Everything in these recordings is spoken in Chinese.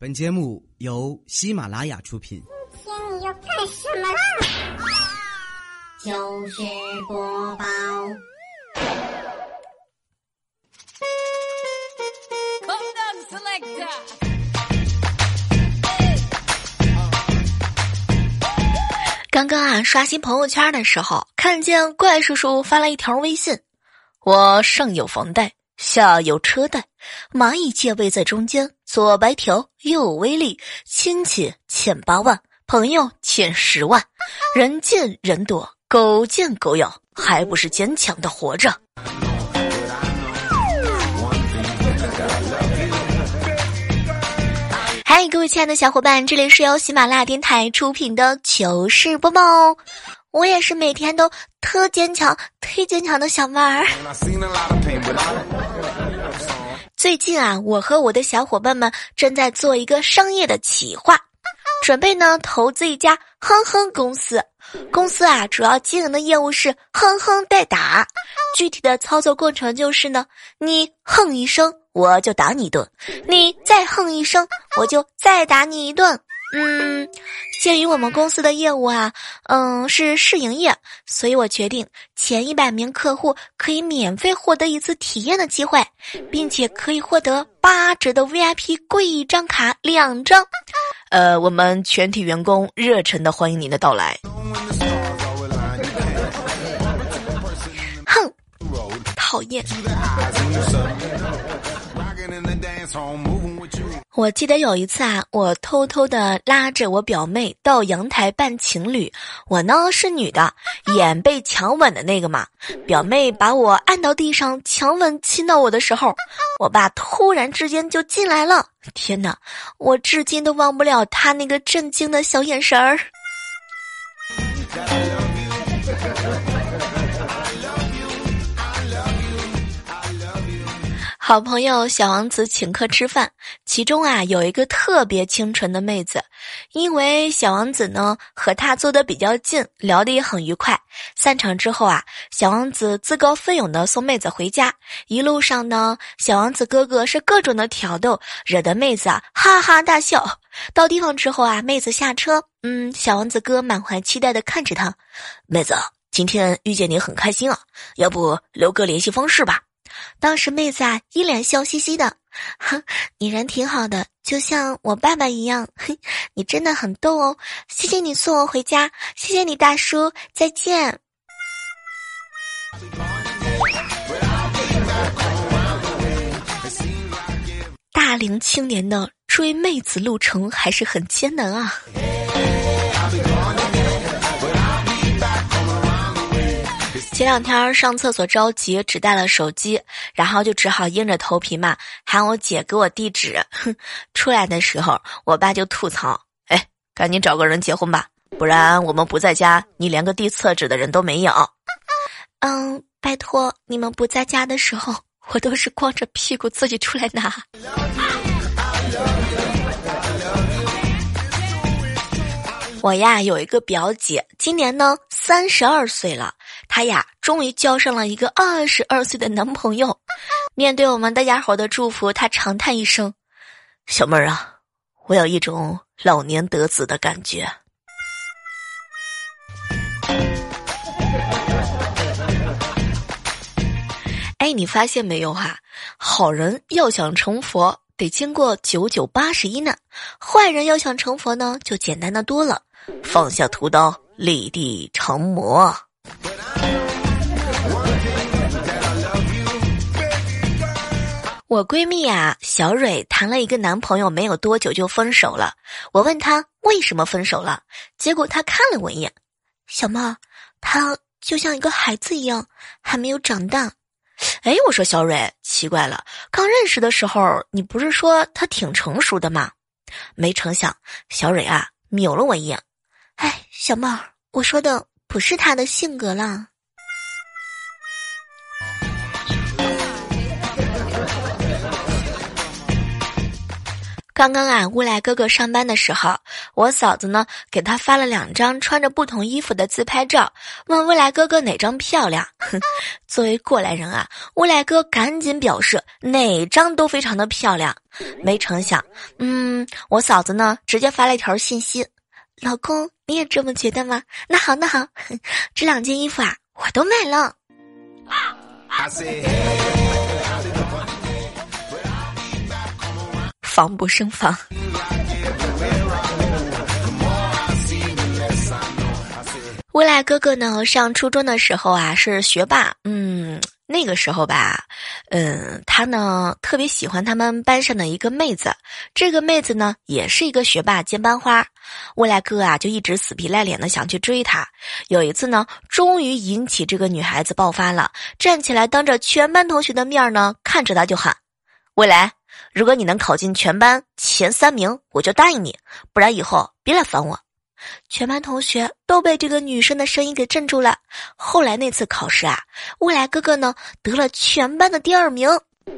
本节目由喜马拉雅出品。今天你要干什么啦？就是播报。刚刚啊，刷新朋友圈的时候，看见怪叔叔发了一条微信：“我上有房贷，下有车贷，蚂蚁借位在中间，左白条，右威力，亲戚欠八万，朋友欠十万，人见人躲，狗见狗咬，还不是坚强的活着。”嗨，各位亲爱的小伙伴，这里是由喜马拉雅电台出品的糗事播报哦。我也是每天都特坚强、忒坚强的小妹儿。最近啊，我和我的小伙伴们正在做一个商业的企划，准备呢投资一家哼哼公司。公司啊，主要经营的业务是哼哼代打。具体的操作过程就是呢，你哼一声。我就打你一顿，你再哼一声，我就再打你一顿。嗯，鉴于我们公司的业务啊，嗯是试营业，所以我决定前一百名客户可以免费获得一次体验的机会，并且可以获得八折的 VIP 贵一张卡两张。呃，我们全体员工热忱的欢迎您的到来。哼，讨厌。我记得有一次啊，我偷偷的拉着我表妹到阳台扮情侣，我呢是女的，演被强吻的那个嘛。表妹把我按到地上强吻亲到我的时候，我爸突然之间就进来了。天哪，我至今都忘不了他那个震惊的小眼神儿。好朋友小王子请客吃饭，其中啊有一个特别清纯的妹子，因为小王子呢和她坐的比较近，聊得也很愉快。散场之后啊，小王子自告奋勇的送妹子回家，一路上呢，小王子哥哥是各种的挑逗，惹得妹子啊哈哈大笑。到地方之后啊，妹子下车，嗯，小王子哥满怀期待的看着她，妹子今天遇见你很开心啊，要不留个联系方式吧。当时妹子啊，一脸笑嘻嘻的，哼，你人挺好的，就像我爸爸一样，嘿，你真的很逗哦，谢谢你送我回家，谢谢你大叔，再见。大龄青年的追妹子路程还是很艰难啊。前两天上厕所着急，只带了手机，然后就只好硬着头皮嘛，喊我姐给我地址。哼，出来的时候，我爸就吐槽：“哎，赶紧找个人结婚吧，不然我们不在家，你连个递厕纸的人都没有。”嗯，拜托，你们不在家的时候，我都是光着屁股自己出来拿。我呀有一个表姐，今年呢三十二岁了。她呀终于交上了一个二十二岁的男朋友。面对我们大家伙的祝福，她长叹一声：“小妹儿啊，我有一种老年得子的感觉。”哎，你发现没有哈？好人要想成佛，得经过九九八十一难；坏人要想成佛呢，就简单的多了。放下屠刀，立地成魔。我闺蜜啊，小蕊谈了一个男朋友，没有多久就分手了。我问她为什么分手了，结果她看了我一眼，小妹，他就像一个孩子一样，还没有长大。哎，我说小蕊，奇怪了，刚认识的时候你不是说他挺成熟的吗？没成想，小蕊啊，瞄了我一眼。哎，小妹儿，我说的不是他的性格啦。刚刚啊，乌来哥哥上班的时候，我嫂子呢给他发了两张穿着不同衣服的自拍照，问乌来哥哥哪张漂亮。作为过来人啊，乌来哥赶紧表示哪张都非常的漂亮。没成想，嗯，我嫂子呢直接发了一条信息：“老公，你也这么觉得吗？那好，那好，这两件衣服啊，我都买了。”防不胜防。未来哥哥呢？上初中的时候啊，是学霸。嗯，那个时候吧，嗯，他呢特别喜欢他们班上的一个妹子。这个妹子呢，也是一个学霸兼班花。未来哥啊，就一直死皮赖脸的想去追她。有一次呢，终于引起这个女孩子爆发了，站起来当着全班同学的面呢，看着他就喊：“未来。”如果你能考进全班前三名，我就答应你；不然以后别来烦我。全班同学都被这个女生的声音给镇住了。后来那次考试啊，未来哥哥呢得了全班的第二名，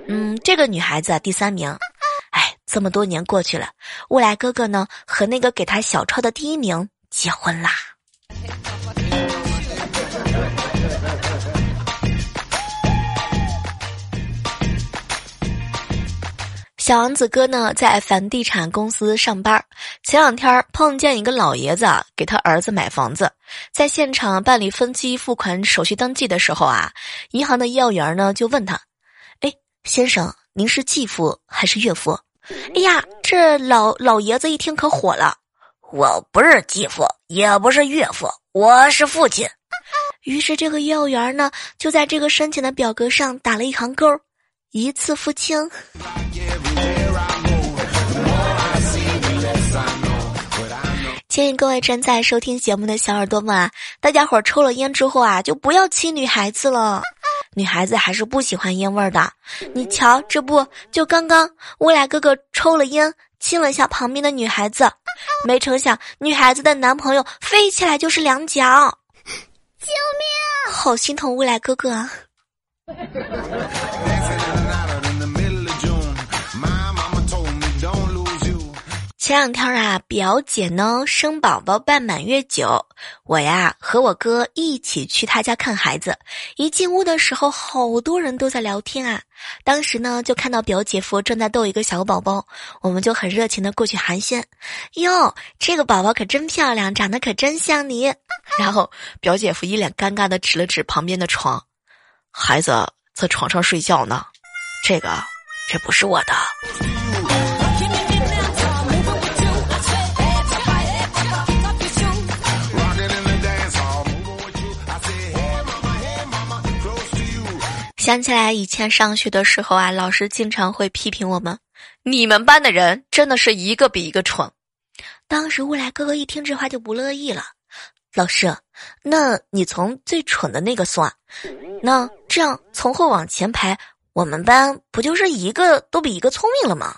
嗯，这个女孩子啊第三名。哎，这么多年过去了，未来哥哥呢和那个给他小抄的第一名结婚啦。小王子哥呢，在房地产公司上班。前两天碰见一个老爷子啊给他儿子买房子，在现场办理分期付款手续登记的时候啊，银行的业务员呢就问他：“哎，先生，您是继父还是岳父？”哎呀，这老老爷子一听可火了：“我不是继父，也不是岳父，我是父亲。”于是这个业务员呢，就在这个申请的表格上打了一行勾：“一次付清。”建议各位正在收听节目的小耳朵们啊，大家伙抽了烟之后啊，就不要亲女孩子了。女孩子还是不喜欢烟味儿的。你瞧，这不就刚刚我俩哥哥抽了烟，亲了一下旁边的女孩子，没成想女孩子的男朋友飞起来就是两脚，救命！好心疼未来哥哥啊。前两天啊，表姐呢生宝宝办满月酒，我呀和我哥一起去她家看孩子。一进屋的时候，好多人都在聊天啊。当时呢就看到表姐夫正在逗一个小宝宝，我们就很热情的过去寒暄。哟，这个宝宝可真漂亮，长得可真像你。然后表姐夫一脸尴尬的指了指旁边的床，孩子在床上睡觉呢，这个这不是我的。想起来以前上学的时候啊，老师经常会批评我们：“你们班的人真的是一个比一个蠢。”当时未来哥哥一听这话就不乐意了：“老师，那你从最蠢的那个算，那这样从后往前排，我们班不就是一个都比一个聪明了吗？”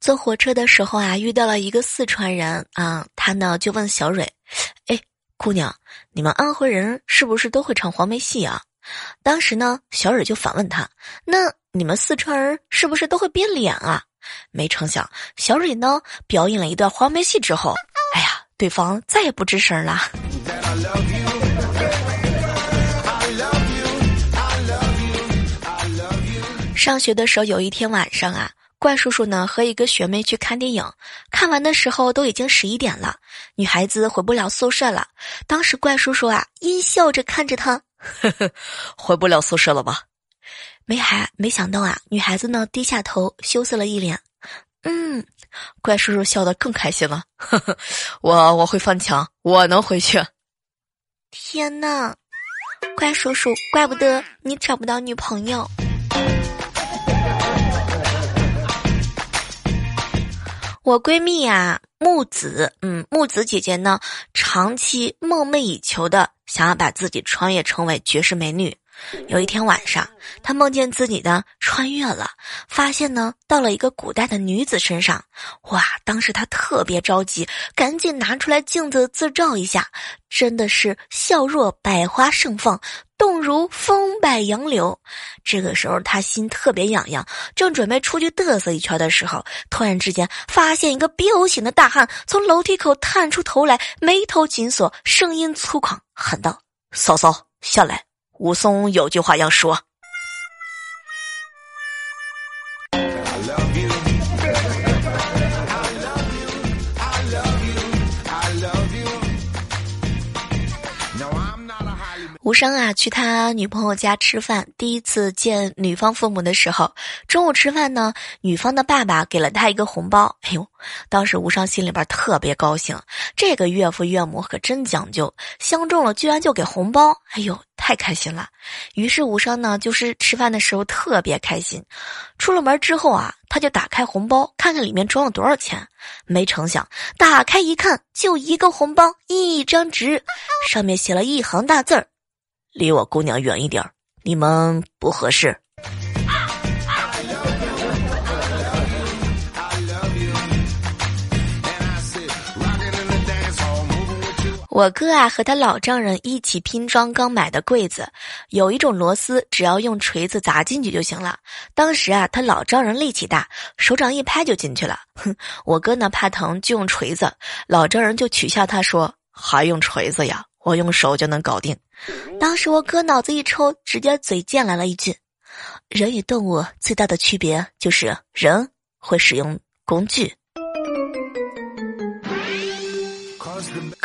坐火车的时候啊，遇到了一个四川人啊，他呢就问小蕊：“哎，姑娘，你们安徽人是不是都会唱黄梅戏啊？”当时呢，小蕊就反问他：“那你们四川人是不是都会变脸啊？”没成想，小蕊呢表演了一段黄梅戏之后，哎呀，对方再也不吱声了。上学的时候，有一天晚上啊。怪叔叔呢和一个学妹去看电影，看完的时候都已经十一点了，女孩子回不了宿舍了。当时怪叔叔啊阴笑着看着她，回不了宿舍了吧？没还没想到啊，女孩子呢低下头羞涩了一脸。嗯，怪叔叔笑得更开心了。呵 呵我我会翻墙，我能回去。天呐，怪叔叔，怪不得你找不到女朋友。我闺蜜啊，木子，嗯，木子姐姐呢，长期梦寐以求的想要把自己穿越成为绝世美女。有一天晚上，他梦见自己呢穿越了，发现呢到了一个古代的女子身上。哇！当时他特别着急，赶紧拿出来镜子自照一下，真的是笑若百花盛放，动如风摆杨柳。这个时候他心特别痒痒，正准备出去嘚瑟一圈的时候，突然之间发现一个 B.O 型的大汉从楼梯口探出头来，眉头紧锁，声音粗犷，喊道：“嫂嫂，下来。”武松有句话要说。吴生啊，去他女朋友家吃饭，第一次见女方父母的时候，中午吃饭呢，女方的爸爸给了他一个红包。哎呦，当时吴生心里边特别高兴，这个岳父岳母可真讲究，相中了居然就给红包。哎呦，太开心了。于是无伤呢，就是吃饭的时候特别开心。出了门之后啊，他就打开红包，看看里面装了多少钱。没成想，打开一看，就一个红包，一张纸，上面写了一行大字儿。离我姑娘远一点你们不合适。我哥啊和他老丈人一起拼装刚买的柜子，有一种螺丝只要用锤子砸进去就行了。当时啊，他老丈人力气大，手掌一拍就进去了。哼，我哥呢怕疼就用锤子，老丈人就取笑他说：“还用锤子呀？”我用手就能搞定。当时我哥脑子一抽，直接嘴贱来了一句：“人与动物最大的区别就是人会使用工具。”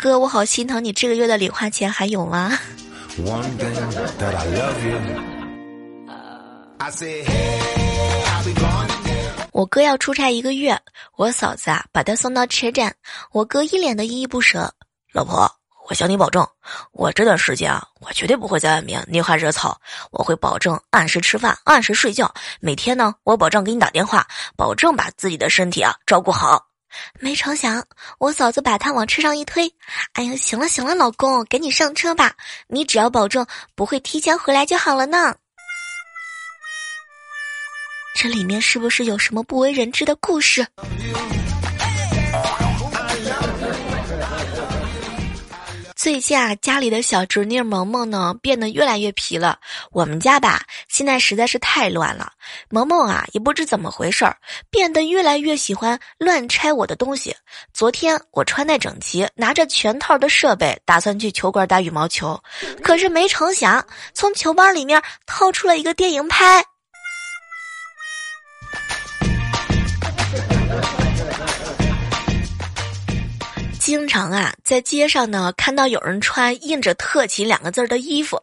哥，我好心疼你，这个月的零花钱还有吗？我哥要出差一个月，我嫂子啊把他送到车站，我哥一脸的依依不舍，老婆。我向你保证，我这段时间啊，我绝对不会在外面拈花惹草。我会保证按时吃饭，按时睡觉。每天呢，我保证给你打电话，保证把自己的身体啊照顾好。没成想，我嫂子把他往车上一推，哎呀，行了行了，老公，赶紧上车吧。你只要保证不会提前回来就好了呢。这里面是不是有什么不为人知的故事？最近啊，家里的小侄女萌萌呢变得越来越皮了。我们家吧，现在实在是太乱了。萌萌啊，也不知怎么回事儿，变得越来越喜欢乱拆我的东西。昨天我穿戴整齐，拿着全套的设备，打算去球馆打羽毛球，可是没成想，从球包里面掏出了一个电影拍。经常啊，在街上呢看到有人穿印着“特勤”两个字的衣服。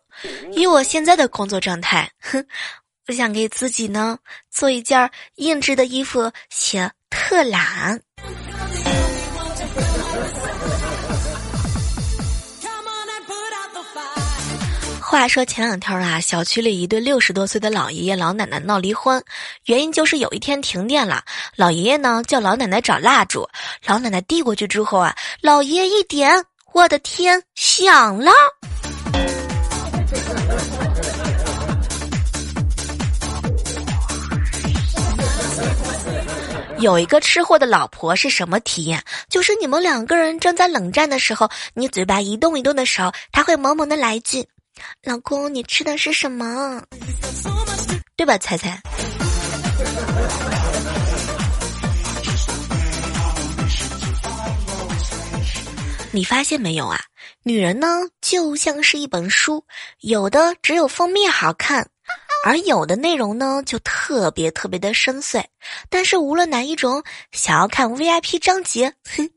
以我现在的工作状态，哼，我想给自己呢做一件印制的衣服，写“特懒”。话说前两天啊，小区里一对六十多岁的老爷爷老奶奶闹离婚，原因就是有一天停电了，老爷爷呢叫老奶奶找蜡烛，老奶奶递过去之后啊，老爷爷一点，我的天，响了！有一个吃货的老婆是什么体验？就是你们两个人正在冷战的时候，你嘴巴一动一动的时候，他会萌萌的来一句。老公，你吃的是什么？对吧，猜猜？你发现没有啊？女人呢，就像是一本书，有的只有封面好看，而有的内容呢，就特别特别的深邃。但是无论哪一种，想要看 VIP 章节，哼，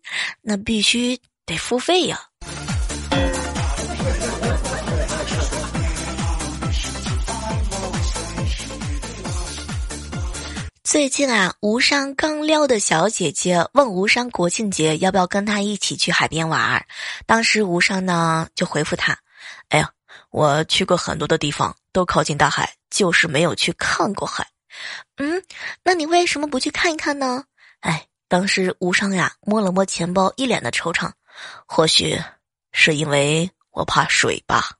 那必须得付费呀。最近啊，吴商刚撩的小姐姐问吴商国庆节要不要跟他一起去海边玩儿。当时吴商呢就回复他：“哎呀，我去过很多的地方，都靠近大海，就是没有去看过海。”嗯，那你为什么不去看一看呢？哎，当时吴商呀摸了摸钱包，一脸的惆怅。或许是因为我怕水吧。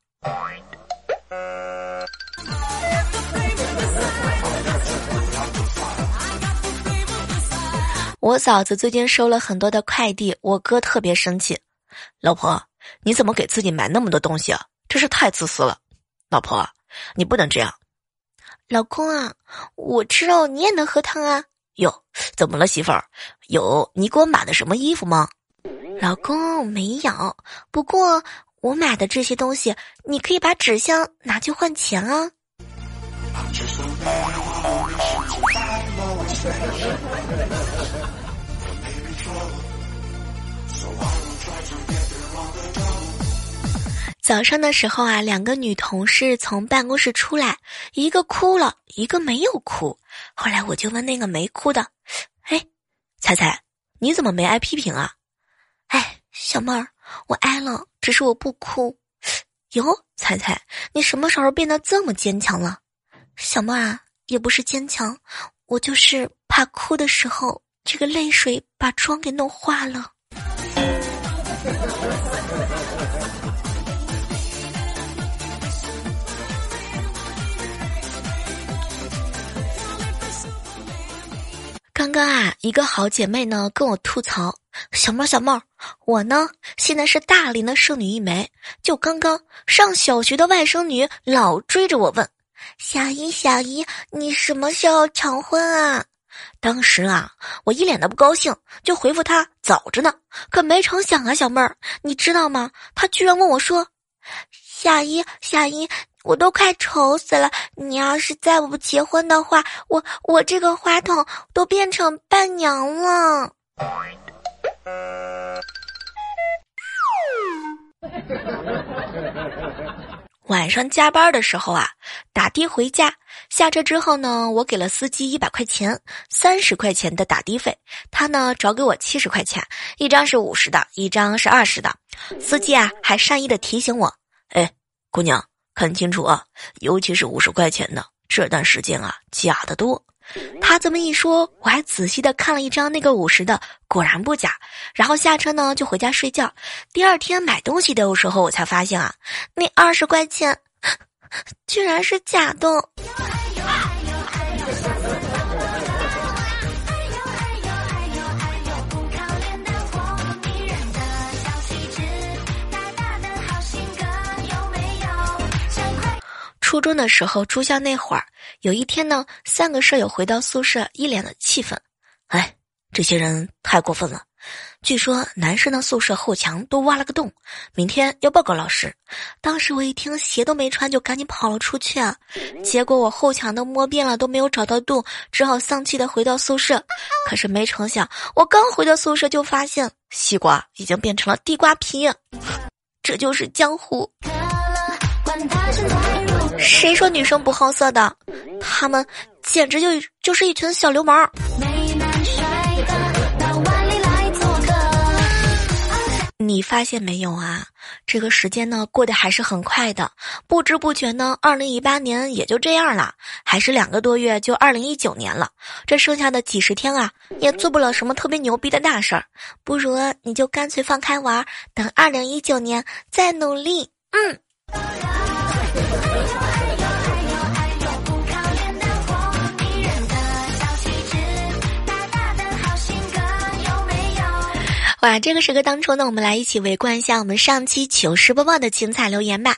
我嫂子最近收了很多的快递，我哥特别生气。老婆，你怎么给自己买那么多东西啊？真是太自私了。老婆，你不能这样。老公啊，我吃肉，你也能喝汤啊。哟，怎么了，媳妇儿？有你给我买的什么衣服吗？老公没有，不过我买的这些东西，你可以把纸箱拿去换钱啊。早上的时候啊，两个女同事从办公室出来，一个哭了，一个没有哭。后来我就问那个没哭的：“哎，彩彩，你怎么没挨批评啊？”“哎，小妹儿，我挨了，只是我不哭。”“哟，彩彩，你什么时候变得这么坚强了？”“小妹儿啊，也不是坚强，我就是怕哭的时候，这个泪水把妆给弄花了。”刚刚啊，一个好姐妹呢跟我吐槽：“小妹，小妹，我呢现在是大龄的剩女一枚，就刚刚上小学的外甥女老追着我问，小姨小姨，你什么时候成婚啊？”当时啊，我一脸的不高兴，就回复她早着呢。可没成想啊，小妹儿，你知道吗？她居然问我说：“小姨小姨。”我都快愁死了！你要是再不结婚的话，我我这个花筒都变成伴娘了。晚上加班的时候啊，打的回家，下车之后呢，我给了司机一百块钱，三十块钱的打的费，他呢找给我七十块钱，一张是五十的，一张是二十的。司机啊还善意的提醒我：“哎，姑娘。”看清楚啊，尤其是五十块钱的，这段时间啊，假的多。他这么一说，我还仔细的看了一张那个五十的，果然不假。然后下车呢，就回家睡觉。第二天买东西的时候，我才发现啊，那二十块钱 居然是假的。初中的时候住校那会儿，有一天呢，三个舍友回到宿舍，一脸的气愤。哎，这些人太过分了！据说男生的宿舍后墙都挖了个洞，明天要报告老师。当时我一听，鞋都没穿，就赶紧跑了出去啊。结果我后墙都摸遍了，都没有找到洞，只好丧气的回到宿舍。可是没成想，我刚回到宿舍，就发现西瓜已经变成了地瓜皮。这就是江湖。谁说女生不好色的？他们简直就就是一群小流氓。你发现没有啊？这个时间呢，过得还是很快的，不知不觉呢，二零一八年也就这样了，还是两个多月就二零一九年了。这剩下的几十天啊，也做不了什么特别牛逼的大事儿，不如你就干脆放开玩，等二零一九年再努力。嗯。哇，这个时刻当中呢，我们来一起围观一下我们上期糗事播报的精彩留言吧。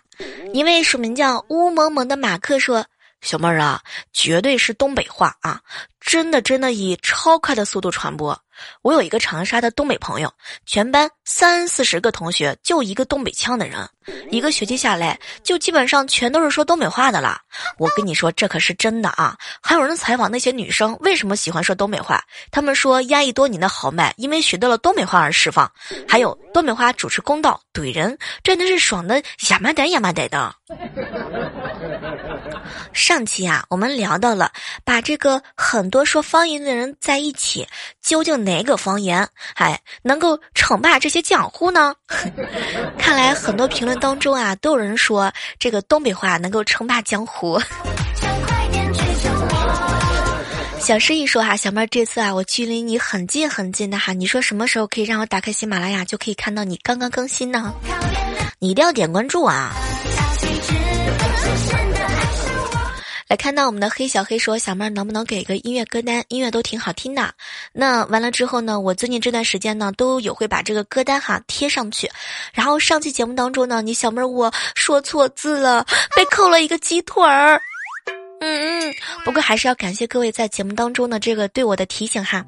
一位署名叫乌蒙蒙的马克说。小妹儿啊，绝对是东北话啊！真的真的以超快的速度传播。我有一个长沙的东北朋友，全班三四十个同学就一个东北腔的人，一个学期下来就基本上全都是说东北话的了。我跟你说，这可是真的啊！还有人采访那些女生为什么喜欢说东北话，他们说压抑多年的豪迈因为学到了东北话而释放。还有东北话主持公道怼人，真的是爽的呀嘛呆呀嘛呆的。上期啊，我们聊到了把这个很多说方言的人在一起，究竟哪个方言哎能够称霸这些江湖呢？看来很多评论当中啊，都有人说这个东北话能够称霸江湖。小诗一说哈，小妹儿这次啊，我距离你很近很近的哈，你说什么时候可以让我打开喜马拉雅就可以看到你刚刚更新呢？你一定要点关注啊！来看到我们的黑小黑说：“小妹儿能不能给个音乐歌单？音乐都挺好听的。那完了之后呢，我最近这段时间呢，都有会把这个歌单哈贴上去。然后上期节目当中呢，你小妹儿我说错字了，被扣了一个鸡腿儿。”嗯嗯，不过还是要感谢各位在节目当中的这个对我的提醒哈。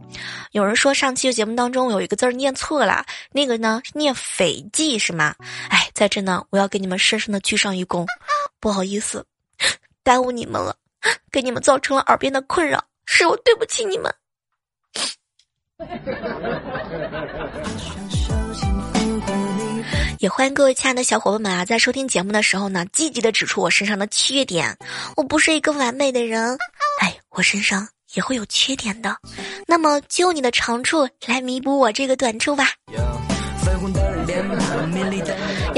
有人说上期节目当中有一个字儿念错了，那个呢念斐济是吗？哎，在这呢，我要给你们深深的鞠上一躬，不好意思，耽误你们了，给你们造成了耳边的困扰，是我对不起你们。也欢迎各位亲爱的小伙伴们啊，在收听节目的时候呢，积极的指出我身上的缺点。我不是一个完美的人，哎，我身上也会有缺点的。那么，就你的长处来弥补我这个短处吧。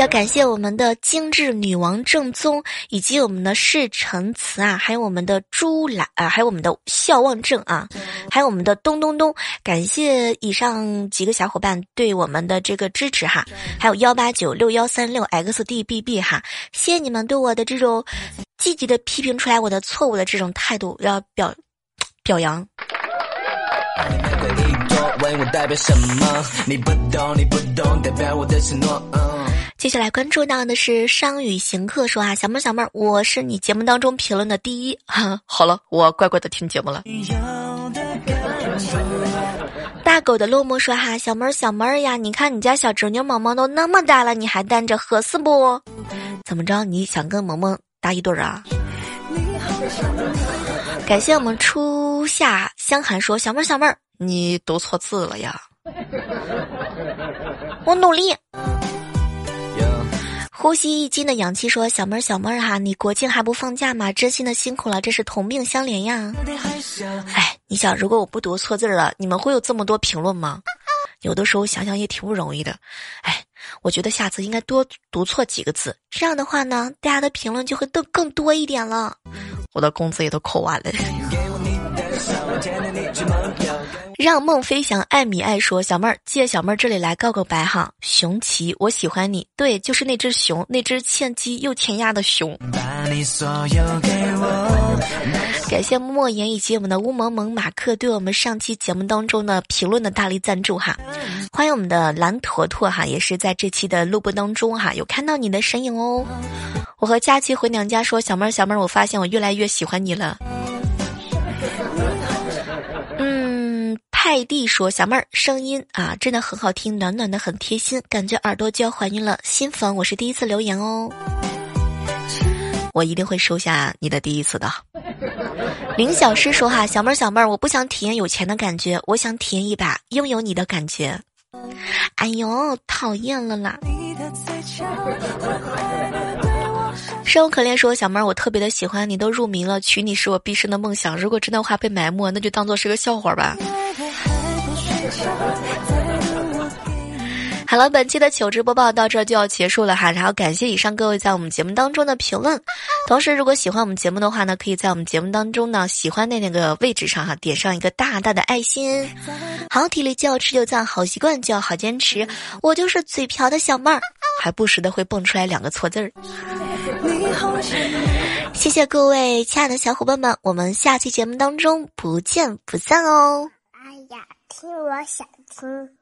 要感谢我们的精致女王正宗，以及我们的世成词啊，还有我们的朱兰啊，还有我们的笑望正啊，还有我们的咚咚咚。感谢以上几个小伙伴对我们的这个支持哈，还有幺八九六幺三六 xdbb 哈，谢谢你们对我的这种积极的批评出来我的错误的这种态度，要表表扬。接下来关注到的是商宇行客说啊，小妹儿小妹儿，我是你节目当中评论的第一。哈 好了，我乖乖的听节目了。大狗的落寞说哈，小妹儿小妹儿呀，你看你家小侄女萌萌都那么大了，你还单着，合适不？怎么着？你想跟萌萌搭一对儿啊？感谢我们初夏香寒说，小妹儿小妹儿。你读错字了呀！我努力。呼吸一斤的氧气说：“小妹儿，小妹儿哈，你国庆还不放假吗？真心的辛苦了，这是同病相怜呀。”哎，你想，如果我不读错字了，你们会有这么多评论吗？有的时候想想也挺不容易的。哎，我觉得下次应该多读错几个字，这样的话呢，大家的评论就会更更多一点了。我的工资也都扣完了。让梦飞翔，爱米爱说，小妹儿借小妹儿这里来告个白哈，熊奇，我喜欢你，对，就是那只熊，那只欠鸡又欠鸭的熊。感谢莫言以及我们的乌蒙蒙马克对我们上期节目当中的评论的大力赞助哈，欢迎我们的蓝坨坨哈，也是在这期的录播当中哈，有看到你的身影哦。我和佳琪回娘家说，小妹儿小妹儿，我发现我越来越喜欢你了。泰迪说：“小妹儿声音啊，真的很好听，暖暖的，很贴心，感觉耳朵就要怀孕了。新粉，我是第一次留言哦，我一定会收下你的第一次的。”林小诗说：“哈，小妹儿，小妹儿，我不想体验有钱的感觉，我想体验一把拥有你的感觉。”哎呦，讨厌了啦！生无可恋说：“小妹儿，我特别的喜欢你，都入迷了，娶你是我毕生的梦想。如果真的话被埋没，那就当做是个笑话吧。”好了，本期的糗事播报到这就要结束了哈，然后感谢以上各位在我们节目当中的评论。同时，如果喜欢我们节目的话呢，可以在我们节目当中呢喜欢的那个位置上哈点上一个大大的爱心。好体力就要吃就赞，好习惯就要好坚持。我就是嘴瓢的小妹儿，还不时的会蹦出来两个错字儿。谢谢各位亲爱的小伙伴们，我们下期节目当中不见不散哦。听我想听。